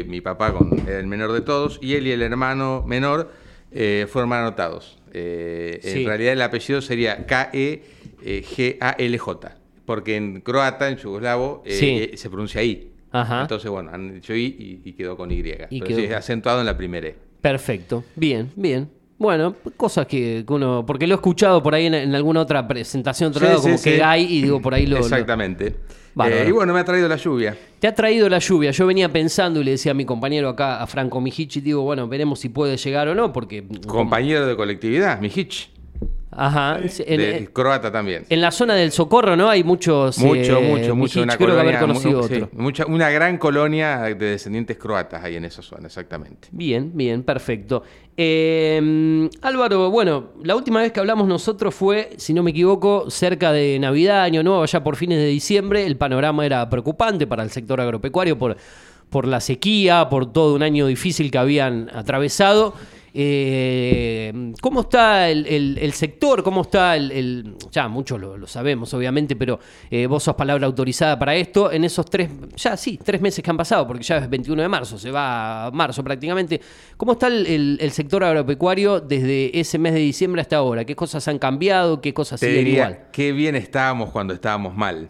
Eh, mi papá con, era el menor de todos y él y el hermano menor eh, fueron mal anotados. Eh, Sí. En realidad el apellido sería K-E-G-A-L-J, porque en croata, en yugoslavo, eh, Sí. se pronuncia I. Ajá. Entonces, bueno, han dicho I y, y quedó con Y. Pero quedó sí, acentuado en la primera E. Perfecto. Bien, bien. Bueno, cosas que, que uno. Porque lo he escuchado por ahí en, en alguna otra presentación, otro lado, como que hay, y digo, por ahí lo. Exactamente. Eh, y bueno, me ha traído la lluvia. Te ha traído la lluvia. Yo venía pensando y le decía a mi compañero acá, a Franco Mijichi, digo, bueno, veremos si puede llegar o no, porque. Compañero de colectividad, Mijich. Ajá. En, de croata también. en la zona del Socorro, ¿no? Hay muchos. Mucho, eh, mucho, mucho. Una creo que haber conocido mu- sí, otro. mucha, una gran colonia de descendientes croatas ahí en esa zona, exactamente. Bien, bien, perfecto. Eh, Álvaro, bueno, la última vez que hablamos nosotros fue, si no me equivoco, cerca de Navidad, Año Nuevo, ya por fines de diciembre. El panorama era preocupante para el sector agropecuario por, por la sequía, por todo un año difícil que habían atravesado. Eh, ¿Cómo está el, el- el sector? ¿Cómo está el... el- ya, muchos lo, lo sabemos, obviamente, pero eh, vos sos palabra autorizada para esto. En esos tres, ya sí, tres meses que han pasado, porque ya es 21 de marzo, se va a marzo prácticamente. ¿Cómo está el, sector agropecuario desde ese mes de diciembre hasta ahora? ¿Qué cosas han cambiado? ¿Qué cosas Te siguen diría, igual? qué bien estábamos cuando estábamos mal.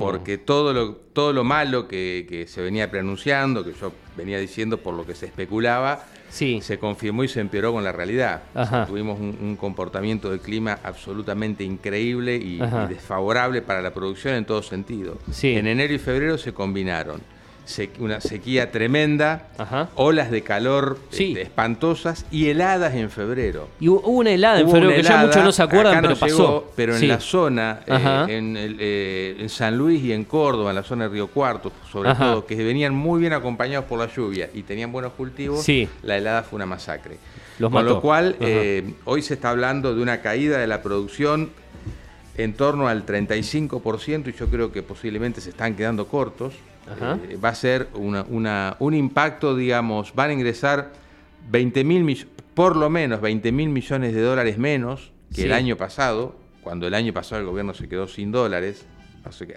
Porque todo lo, todo lo malo que, que se venía preanunciando, que yo venía diciendo por lo que se especulaba, Sí. se confirmó y se empeoró con la realidad. Ajá. Tuvimos un, un comportamiento del clima absolutamente increíble y, desfavorable para la producción en todo sentido. Sí. En enero y febrero se combinaron una sequía tremenda, Ajá. olas de calor Sí. este, espantosas y heladas en febrero. Y hubo una helada en febrero que ya helada, muchos no se acuerdan, acá no pero pasó. llegó, pero en Sí. la zona, eh, en, el, eh, en San Luis y en Córdoba, en la zona de Río Cuarto, sobre Ajá. todo, que venían muy bien acompañados por la lluvia y tenían buenos cultivos, Sí. la helada fue una masacre. Los Con mató. lo cual, eh, hoy se está hablando de una caída de la producción en torno al 35% y yo creo que posiblemente se están quedando cortos. Eh, va a ser una- una- un impacto, digamos, van a ingresar 20 mil por lo menos 20 mil millones de dólares menos que el año pasado, cuando el año pasado el gobierno se quedó sin dólares.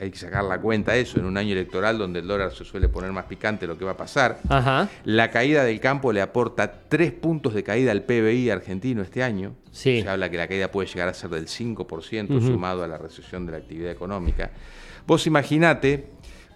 Hay que sacar la cuenta de eso en un año electoral donde el dólar se suele poner más picante lo que va a pasar. Ajá. La caída del campo le aporta tres puntos de caída al PBI argentino este año. Sí. Se habla que la caída puede llegar a ser del 5% Ujú. sumado a la recesión de la actividad económica. Vos imaginate,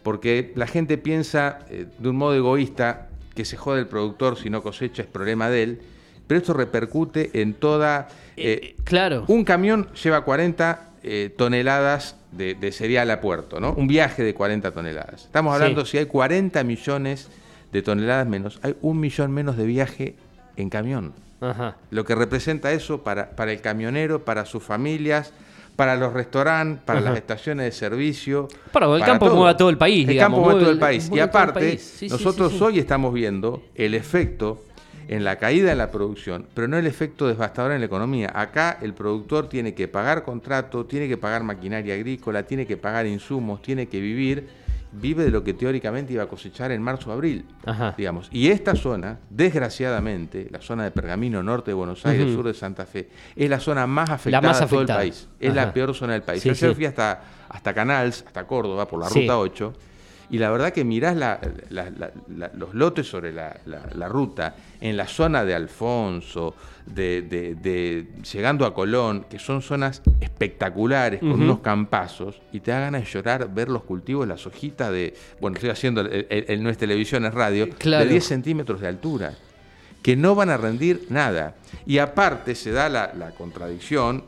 porque la gente piensa eh, de un modo egoísta que se jode el productor si no cosecha es problema de él, pero esto repercute en toda... eh, Eh, claro. un camión lleva 40 eh, toneladas de, de cereal a puerto, ¿no? Un viaje de 40 toneladas. Estamos Sí. hablando, si hay 40 millones de toneladas menos, hay un millón menos de viaje en camión. Ajá. Lo que representa eso para, para el camionero, para sus familias, para los restaurantes, para Ajá. las estaciones de servicio. Para el campo mueva a todo el país, El digamos, campo mueve mueve todo el- país. Y mueve aparte, país. Sí, sí, nosotros sí, sí. hoy estamos viendo el efecto en la caída de la producción, pero no el efecto devastador en la economía. Acá el productor tiene que pagar contrato, tiene que pagar maquinaria agrícola, tiene que pagar insumos, tiene que vivir, vive de lo que teóricamente iba a cosechar en marzo o abril, Ajá. digamos. Y esta zona, desgraciadamente, la zona de Pergamino, norte de Buenos Aires, Ujú. sur de Santa Fe, es la zona más afectada más de todo el país. Es Ajá. la peor zona del país. Sí, Ayer sí. fui hasta, hasta Canals, hasta Córdoba, por la Sí. ruta 8, y la verdad que mirás la- la- la- la- los lotes sobre la, ruta, en la zona de Alfonso, de, de- de- llegando a Colón, que son zonas espectaculares, con unos campazos, y te da ganas de llorar ver los cultivos, las hojitas de, bueno, estoy haciendo, el, el- el- no es televisión, es radio, Claro. de 10 centímetros de altura, que no van a rendir nada. Y aparte se da la, la contradicción,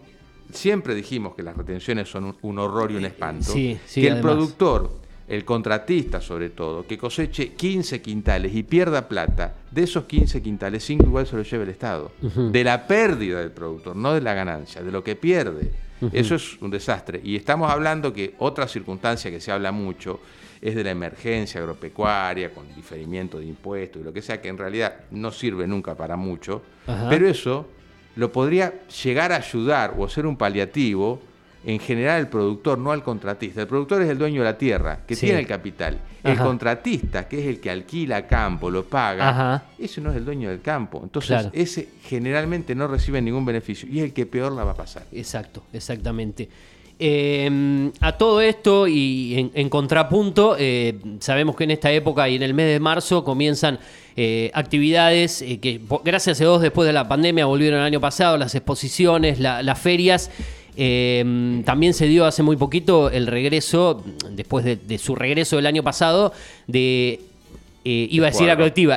siempre dijimos que las retenciones son un, un horror y un espanto, Sí, sí, que el productor, el contratista sobre todo, que coseche 15 quintales y pierda plata, de esos 15 quintales, 5 igual se lo lleva el Estado. De la pérdida del productor, no de la ganancia, de lo que pierde. Eso es un desastre. Y estamos hablando que otra circunstancia que se habla mucho es de la emergencia agropecuaria, con diferimiento de impuestos y lo que sea, que en realidad no sirve nunca para mucho. Ajá. Pero eso lo podría llegar a ayudar o ser un paliativo en general el productor, no al contratista. El productor es el dueño de la tierra, que Sí. tiene el capital. El Ajá. contratista, que es el que alquila campo, lo paga, Ajá. ese no es el dueño del campo. Entonces, Claro. ese generalmente no recibe ningún beneficio y es el que peor la va a pasar. Exacto, exactamente. Eh, a todo esto y en, en contrapunto, eh, sabemos que en esta época y en el mes de marzo comienzan eh, actividades eh, que gracias a Dios después de la pandemia volvieron el año pasado, las exposiciones, la- las ferias. Eh, también se dio hace muy poquito el regreso, después de, de su regreso del año pasado, de... eh, iba a decir la colectiva,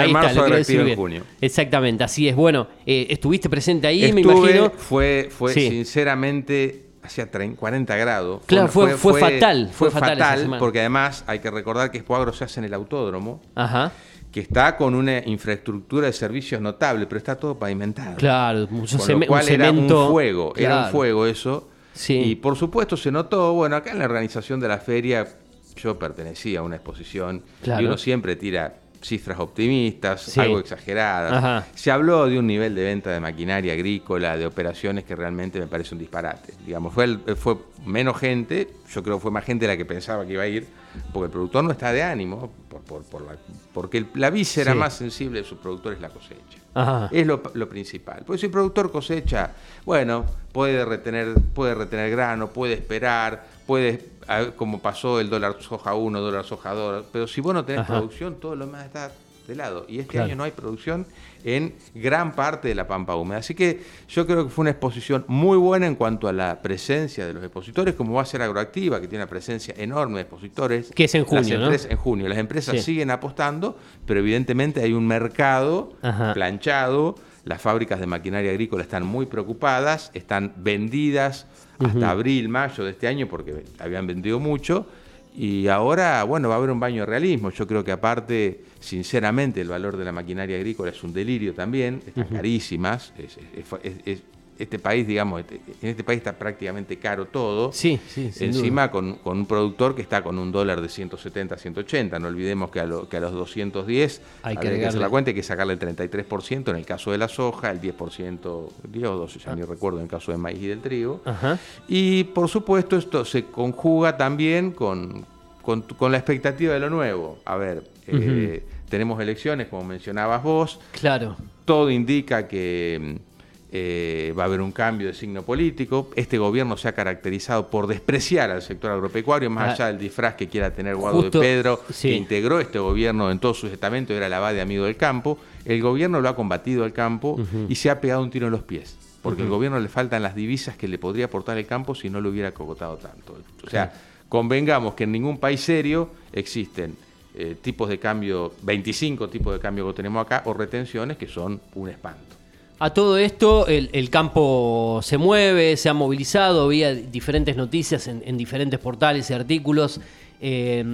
en Ahí está, marzo, lo Agroactiva decir en junio. Exactamente, así es. Bueno, eh, estuviste presente ahí, me imagino. Fue, fue Sí. sinceramente, hacía 30, 40 grados. Claro, fue- fue fatal, Fue, fue fatal esa fatal, semana. porque además hay que recordar que Espoagro se hace en el autódromo, Ajá. Que está con una infraestructura de servicios notable, pero está todo pavimentado. Claro, mucho Con lo cual un era un fuego, era un fuego eso. Sí. Y por supuesto se notó, bueno, acá en la organización de la feria yo pertenecía a una exposición Claro. y uno siempre tira cifras optimistas, Sí. algo exageradas. Ajá. Se habló de un nivel de venta de maquinaria agrícola, de operaciones que realmente me parece un disparate. Digamos, fue, el- fue menos gente, yo creo que fue más gente la que pensaba que iba a ir, porque el productor no está de ánimo, por, por- por la- porque el- la víscera Sí. más sensible de su productor es la cosecha. Ajá. Es lo, lo principal. Pues si el productor cosecha, bueno, puede retener, puede retener grano, puede esperar, puede, a ver, como pasó el dólar soja 1, dólar soja 2, pero si vos no tenés Ajá. producción, todo lo demás está de lado. Y este Claro. año no hay producción en gran parte de la pampa húmeda. Así que yo creo que fue una exposición muy buena en cuanto a la presencia de los expositores, como va a ser Agroactiva, que tiene una presencia enorme de expositores. Que es en Las junio, ¿no? empresas- En junio. Las empresas Sí. siguen apostando, pero evidentemente hay un mercado Ajá. planchado. Las fábricas de maquinaria agrícola están muy preocupadas, están vendidas hasta abril, mayo de este año porque habían vendido mucho. Y ahora, bueno, va a haber un baño de realismo. Yo creo que aparte, sinceramente, el valor de la maquinaria agrícola es un delirio también. Están carísimas. Es- es- es- es- este país, digamos, este- en este país está prácticamente caro todo. Sí, sí. Encima con, con un productor que está con un dólar de 170 a 180. No olvidemos que a, lo- que a los 210 Hay que que hacer la cuenta, hay que sacarle el 33% en el caso de la soja, el 10%, 10 o 12, ya ni recuerdo en el caso de maíz y del trigo. Ajá. Y por supuesto esto se conjuga también con, con, con la expectativa de lo nuevo. A ver, eh, tenemos elecciones, como mencionabas vos, Claro. todo indica que eh, va a haber un cambio de signo político. Este gobierno se ha caracterizado por despreciar al sector agropecuario, más Ah. allá del disfraz que quiera tener Guado Justo, de Pedro, sí. que integró este gobierno en todos sus estamentos, era la va de amigo del campo. El gobierno lo ha combatido al campo y se ha pegado un tiro en los pies. Porque al gobierno le faltan las divisas que le podría aportar el campo si no lo hubiera cocotado tanto. O sea, convengamos que en ningún país serio existen eh, tipos de cambio, 25 tipos de cambio que tenemos acá, o retenciones que son un espanto. A todo esto, el, el campo se mueve, se ha movilizado, había diferentes noticias en, en diferentes portales y artículos. Eh,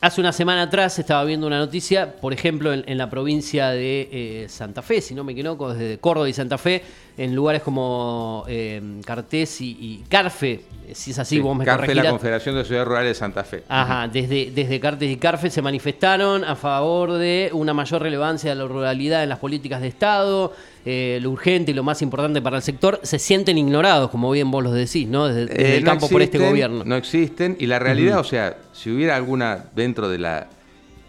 hace una semana atrás estaba viendo una noticia, por ejemplo, en, en la provincia de eh, Santa Fe, si no me equivoco, desde Córdoba y Santa Fe, en lugares como eh, Cartés y, y Carfe, si es así, Sí, vos me CARFE, la. Confederación de Ciudades Rurales de Santa Fe. Ajá, desde, desde Cartes y Carfe se manifestaron a favor de una mayor relevancia de la ruralidad en las políticas de Estado, eh, lo urgente y lo más importante para el sector. Se sienten ignorados, como bien vos los decís, ¿no? Desde, desde Eh, el no campo por este existen, gobierno. No existen. Y la realidad, o sea, si hubiera alguna dentro de la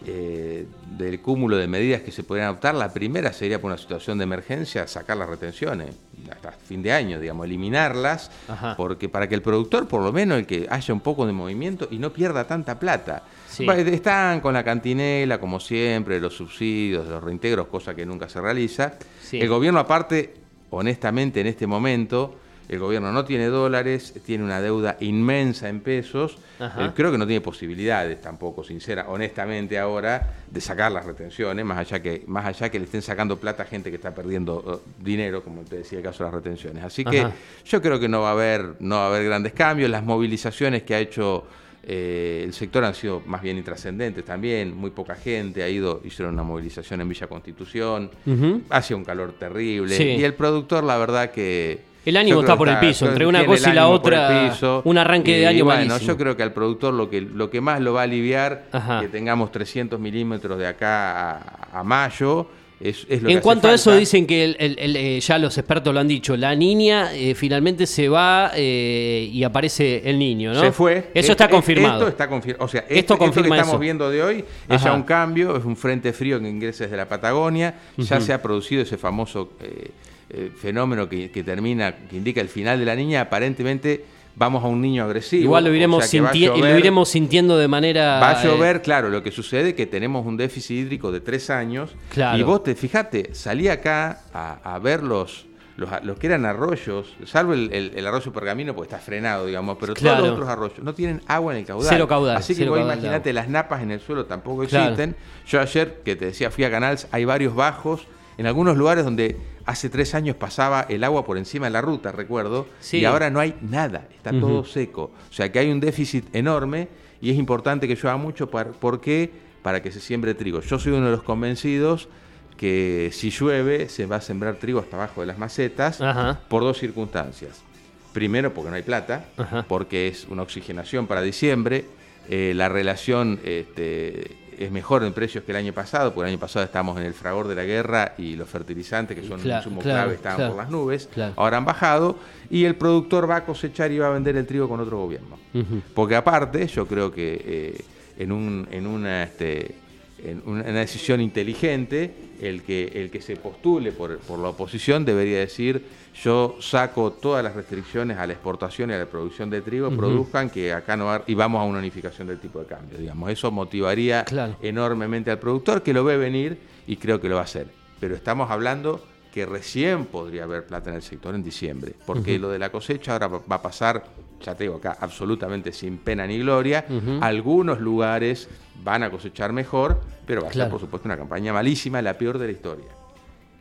eh, del cúmulo de medidas que se podrían adoptar, la primera sería por una situación de emergencia sacar las retenciones hasta fin de año, digamos, eliminarlas, Ajá. porque para que el productor, por lo menos, el que haya un poco de movimiento y no pierda tanta plata. Sí. Va, Están con la cantinela, como siempre, los subsidios, los reintegros, cosa que nunca se realiza. Sí. El gobierno, aparte, honestamente, en este momento, el gobierno no tiene dólares, tiene una deuda inmensa en pesos. Eh, creo que no tiene posibilidades tampoco, sincera, honestamente ahora, de sacar las retenciones, más allá que, más allá que le estén sacando plata a gente que está perdiendo eh, dinero, como te decía el caso de las retenciones. Así que Ajá. yo creo que no va a haber, no va a haber grandes cambios. Las movilizaciones que ha hecho eh, el sector han sido más bien intrascendentes también. Muy poca gente ha ido, hicieron una movilización en Villa Constitución. Ujú. Hacía un calor terrible. Sí. Y el productor, la verdad que. El ánimo está por que el piso, entre una cosa y la ánimo otra, un arranque de año Bueno, malísimo. yo creo que al productor lo que, lo que más lo va a aliviar, Ajá. que tengamos 300 milímetros de acá a, a mayo, es, es lo que En hace cuanto a eso, dicen que el- el- el, eh, ya los expertos lo han dicho, la niña eh, finalmente se va eh, y aparece el niño, ¿no? Se fue. Eso Es- está es- confirmado. Esto está confirmado. O sea, Esto esto, esto confirma que estamos eso. viendo de hoy es ya un cambio, es un frente frío que ingresa desde la Patagonia. Ya se ha producido ese famoso eh, fenómeno que, que termina, que indica el final de la niña. Aparentemente vamos a un niño agresivo. Igual lo o iremos, sea sinti- lo iremos sintiendo de manera... Va a eh, llover, claro, lo que sucede es que tenemos un déficit hídrico de tres años. Claro. Y vos te fijate, salí acá a, a ver los, los, los que eran arroyos, salvo el, el- el arroyo pergamino porque está frenado, digamos, pero Claro. todos los otros arroyos no tienen agua en el caudal. Cero caudal, Así que vos imagínate, las napas en el suelo tampoco Claro. existen. Yo ayer, que te decía, fui a Canals, hay varios bajos. En algunos lugares donde hace tres años pasaba el agua por encima de la ruta, recuerdo, Sí. y ahora no hay nada, está todo seco. O sea que hay un déficit enorme y es importante que llueva mucho. Para, ¿Por qué? Para que se siembre trigo. Yo soy uno de los convencidos que si llueve se va a sembrar trigo hasta abajo de las macetas Ajá. por dos circunstancias. Primero, porque no hay plata, Ajá. porque es una oxigenación para diciembre. eh, la relación este, es mejor en precios que el año pasado, porque el año pasado estábamos en el fragor de la guerra y los fertilizantes, que son Claro, un insumo claro, clave, estaban claro, por las nubes. Ahora han bajado y el productor va a cosechar y va a vender el trigo con otro gobierno. Porque aparte, yo creo que eh, en, un, en, una, este, en una una decisión inteligente, el que, el que se postule por, por la oposición debería decir, yo saco todas las restricciones a la exportación y a la producción de trigo, produzcan que acá no va, y vamos a una unificación del tipo de cambio, digamos. Eso motivaría Claro. enormemente al productor, que lo ve venir y creo que lo va a hacer. Pero estamos hablando que recién podría haber plata en el sector en diciembre, porque lo de la cosecha ahora va a pasar, ya te digo acá, absolutamente sin pena ni gloria. Algunos lugares van a cosechar mejor, pero va a Claro. ser, por supuesto, una campaña malísima, la peor de la historia.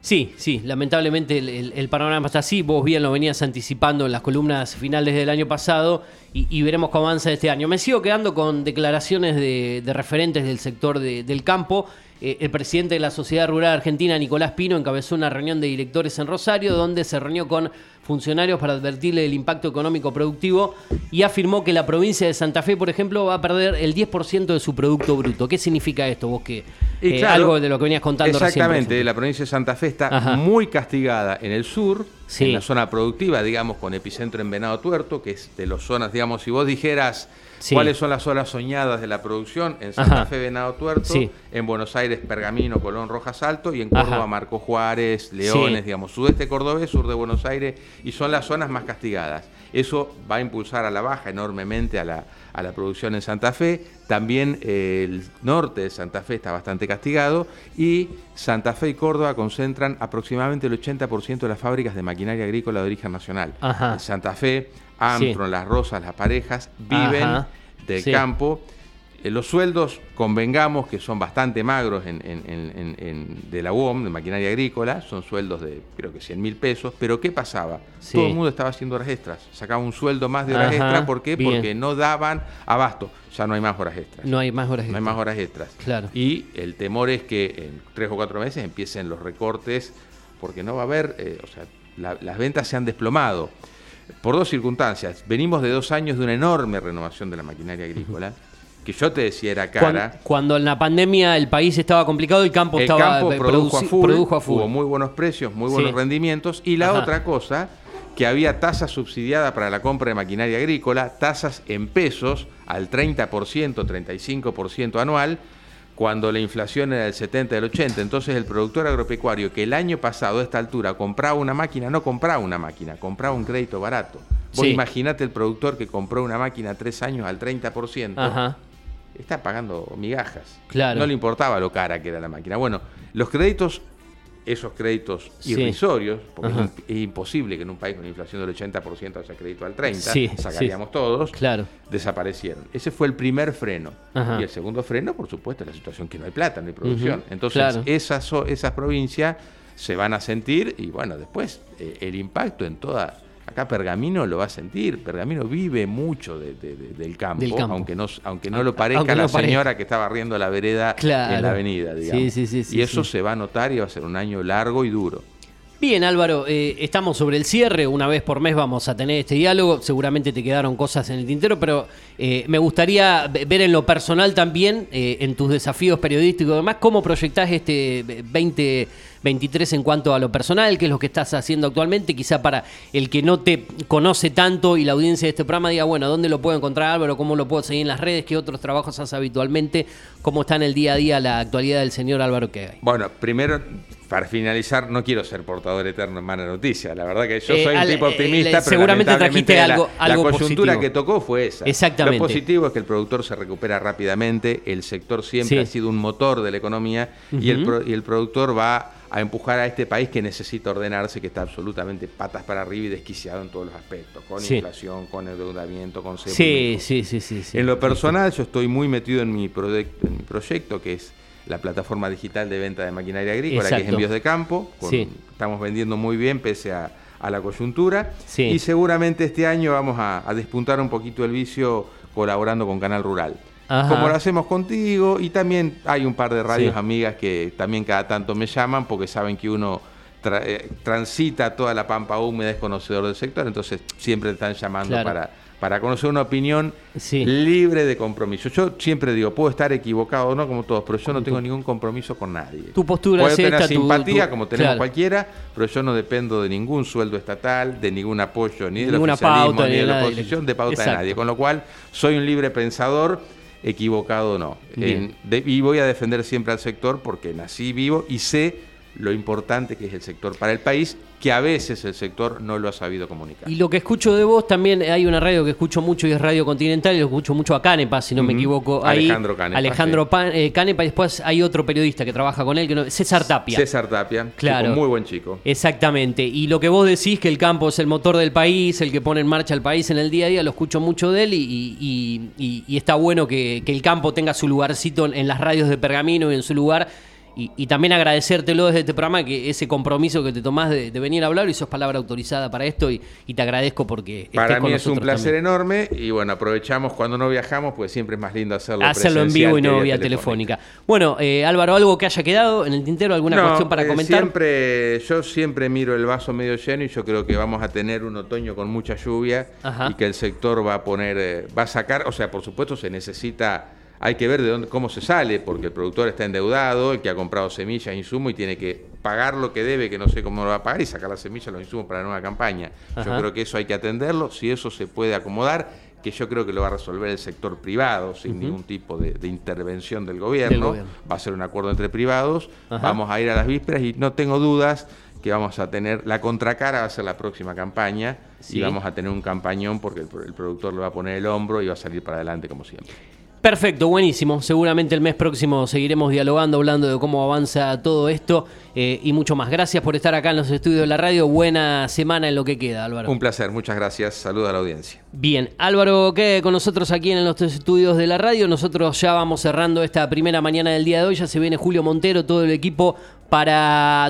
Sí, sí, lamentablemente el, el- el panorama está así. Vos bien lo venías anticipando en las columnas finales del año pasado y, y veremos cómo avanza este año. Me sigo quedando con declaraciones de, de referentes del sector de- del campo. Eh, el presidente de la Sociedad Rural Argentina, Nicolás Pino, encabezó una reunión de directores en Rosario donde se reunió con funcionarios para advertirle del impacto económico productivo y afirmó que la provincia de Santa Fe, por ejemplo, va a perder el 10% de su Producto Bruto. ¿Qué significa esto? Vos que eh, claro, algo de lo que venías contando Exactamente, la provincia de Santa Fe está Ajá. muy castigada en el sur, Sí. en la zona productiva, digamos, con epicentro en Venado Tuerto, que es de las zonas, digamos, si vos dijeras Sí. cuáles son las zonas soñadas de la producción, en Santa Ajá. Fe, Venado Tuerto, Sí. en Buenos Aires, Pergamino, Colón, Rojas Alto, y en Córdoba, Ajá. Marco Juárez, Leones, Sí. digamos, sudeste cordobés, sur de Buenos Aires, y son las zonas más castigadas. Eso va a impulsar a la baja enormemente a la, a la producción en Santa Fe. También eh, el norte de Santa Fe está bastante castigado y Santa Fe y Córdoba concentran aproximadamente el 80% de las fábricas de maquinaria agrícola de origen nacional. Ajá. En Santa Fe, Ampron, Las Rosas, Las Parejas viven Ajá. del Sí. campo. Eh, Los sueldos, convengamos que son bastante magros en, en- en- en- en- de la UOM, de maquinaria agrícola, son sueldos de creo que 100 mil pesos, pero ¿qué pasaba? Sí. Todo el mundo estaba haciendo horas extras, sacaba un sueldo más de horas Ajá, extras, ¿por qué? bien. Porque no daban abasto, ya no hay más horas extras. No hay más horas No hay extras. más horas extras. Claro. Y el temor es que en tres o cuatro meses empiecen los recortes, porque no va a haber, eh, o sea, la- las ventas se han desplomado. Por dos circunstancias. Venimos de dos años de una enorme renovación de la maquinaria agrícola, que yo te decía era cara. Cuando, en la pandemia el país estaba complicado, el campo El estaba campo produjo a, full, produjo a full. hubo muy buenos precios, muy Sí. buenos rendimientos. Y la Ajá. otra cosa, que había tasas subsidiadas para la compra de maquinaria agrícola, tasas en pesos al 30%, 35% anual, cuando la inflación era del 70, del 80. Entonces el productor agropecuario que el año pasado a esta altura compraba una máquina, no compraba una máquina, compraba un crédito barato. Vos Sí. imaginate el productor que compró una máquina tres años al 30%, Ajá. está pagando migajas. Claro. No le importaba lo cara que era la máquina. Bueno, los créditos, esos créditos Sí. irrisorios, porque es, Ajá. imp- es imposible que en un país con inflación del 80% haya crédito al 30%, Sí, sacaríamos todos, Claro. desaparecieron. Ese fue el primer freno. Ajá. Y el segundo freno, por supuesto, es la situación que no hay plata, no hay producción. Entonces, claro. esas, esas provincias se van a sentir y bueno, después eh, el impacto en toda... Acá Pergamino lo va a sentir. Pergamino vive mucho de- de- de- del, campo, Del campo. aunque no, aunque no lo parezca Aunque no la parezca. señora que está barriendo la vereda Claro. en la avenida, digamos. sí, sí, sí, y eso se va a notar y va a ser un año largo y duro. Bien, Álvaro, eh, estamos sobre el cierre. Una vez por mes vamos a tener este diálogo. Seguramente te quedaron cosas en el tintero, pero eh, me gustaría ve- ver en lo personal también, eh, en tus desafíos periodísticos y demás, cómo proyectás este 23 en cuanto a lo personal, qué es lo que estás haciendo actualmente, quizá para el que no te conoce tanto y la audiencia de este programa diga, bueno, ¿dónde lo puedo encontrar Álvaro? ¿Cómo lo puedo seguir en las redes? ¿Qué otros trabajos haces habitualmente? ¿Cómo está en el día a día la actualidad del señor Álvaro Quegay? Bueno, primero para finalizar, no quiero ser portador eterno en mala noticia. La verdad que yo Eh, soy un tipo eh, optimista, pero seguramente trajiste la, algo- la algo coyuntura positivo. que tocó fue esa. Exactamente. Lo positivo es que el productor se recupera rápidamente, el sector siempre Sí. ha sido un motor de la economía y, el, y el productor va a empujar a este país que necesita ordenarse, que está absolutamente patas para arriba y desquiciado en todos los aspectos, con Sí. inflación, con endeudamiento, con Sí, sí, sí, sí. sí. En lo personal, yo estoy muy metido en mi, proyecto, en mi proyecto, que es la plataforma digital de venta de maquinaria agrícola, que es Exacto. Envíos de Campo. con- Sí. Estamos vendiendo muy bien pese a, a la coyuntura. Y seguramente este año vamos a, a despuntar un poquito el vicio colaborando con Canal Rural. Ajá. Como lo hacemos contigo, y también hay un par de radios Sí. amigas que también cada tanto me llaman porque saben que uno tra- eh, transita toda la pampa húmeda, es conocedor del sector, entonces siempre te están llamando Claro. para, para conocer una opinión Sí. libre de compromiso. Yo siempre digo, puedo estar equivocado o no, como todos, pero yo no tengo ningún compromiso con nadie. Tu postura Puedo es tener esta, tu- simpatía, tu- como tenemos claro. cualquiera, pero yo no dependo de ningún sueldo estatal, de ningún apoyo, ni del Ninguna oficialismo, pauta, ni ni de la oposición, de pauta Exacto. de nadie. Con lo cual, soy un libre pensador, equivocado o no. Bien. En- de- y voy a defender siempre al sector porque nací vivo y sé lo importante que es el sector para el país, que a veces el sector no lo ha sabido comunicar. Y lo que escucho de vos también, hay una radio que escucho mucho y es Radio Continental, y lo escucho mucho a Canepa, si no me equivoco. Ahí, Alejandro Canepa, Alejandro sí. Pan- eh, Canepa, y después hay otro periodista que trabaja con él, que no- César Tapia. César Tapia, Claro. chico, muy buen chico. Exactamente. Y lo que vos decís que el campo es el motor del país, el que pone en marcha el país en el día a día, lo escucho mucho de él y, y- y- y está bueno que, que el campo tenga su lugarcito en las radios de Pergamino y en su lugar. Y, y también agradecértelo desde este programa, que ese compromiso que te tomás de, de venir a hablar y sos palabra autorizada para esto y, y te agradezco porque Para mí es un placer también. enorme y bueno, aprovechamos cuando no viajamos, pues siempre es más lindo hacerlo Hacerlo en vivo y no vía telefónica. Bueno, eh, Álvaro, ¿algo que haya quedado en el tintero? ¿Alguna No, cuestión para eh, comentar? Siempre, yo siempre miro el vaso medio lleno y yo creo que vamos a tener un otoño con mucha lluvia Ajá. y que el sector va a poner, eh, va a sacar, o sea, por supuesto se necesita, hay que ver de dónde, cómo se sale, porque el productor está endeudado, el que ha comprado semillas, insumos y tiene que pagar lo que debe, que no sé cómo lo va a pagar y sacar las semillas, los insumos para la nueva campaña. Ajá. Yo creo que eso hay que atenderlo, si eso se puede acomodar, que yo creo que lo va a resolver el sector privado sin ningún tipo de, de intervención del gobierno. Del gobierno. Va a ser un acuerdo entre privados, Ajá. vamos a ir a las vísperas y no tengo dudas que vamos a tener, la contracara va a ser la próxima campaña Sí. y vamos a tener un campañón porque el, el productor le va a poner el hombro y va a salir para adelante como siempre. Perfecto, buenísimo. Seguramente el mes próximo seguiremos dialogando, hablando de cómo avanza todo esto eh, y mucho más. Gracias por estar acá en los estudios de la radio. Buena semana en lo que queda, Álvaro. Un placer, muchas gracias, saludos a la audiencia. Bien, Álvaro, que con nosotros aquí en los estudios de la radio. Nosotros ya vamos cerrando esta primera mañana del día de hoy. Ya se viene Julio Montero, todo el equipo para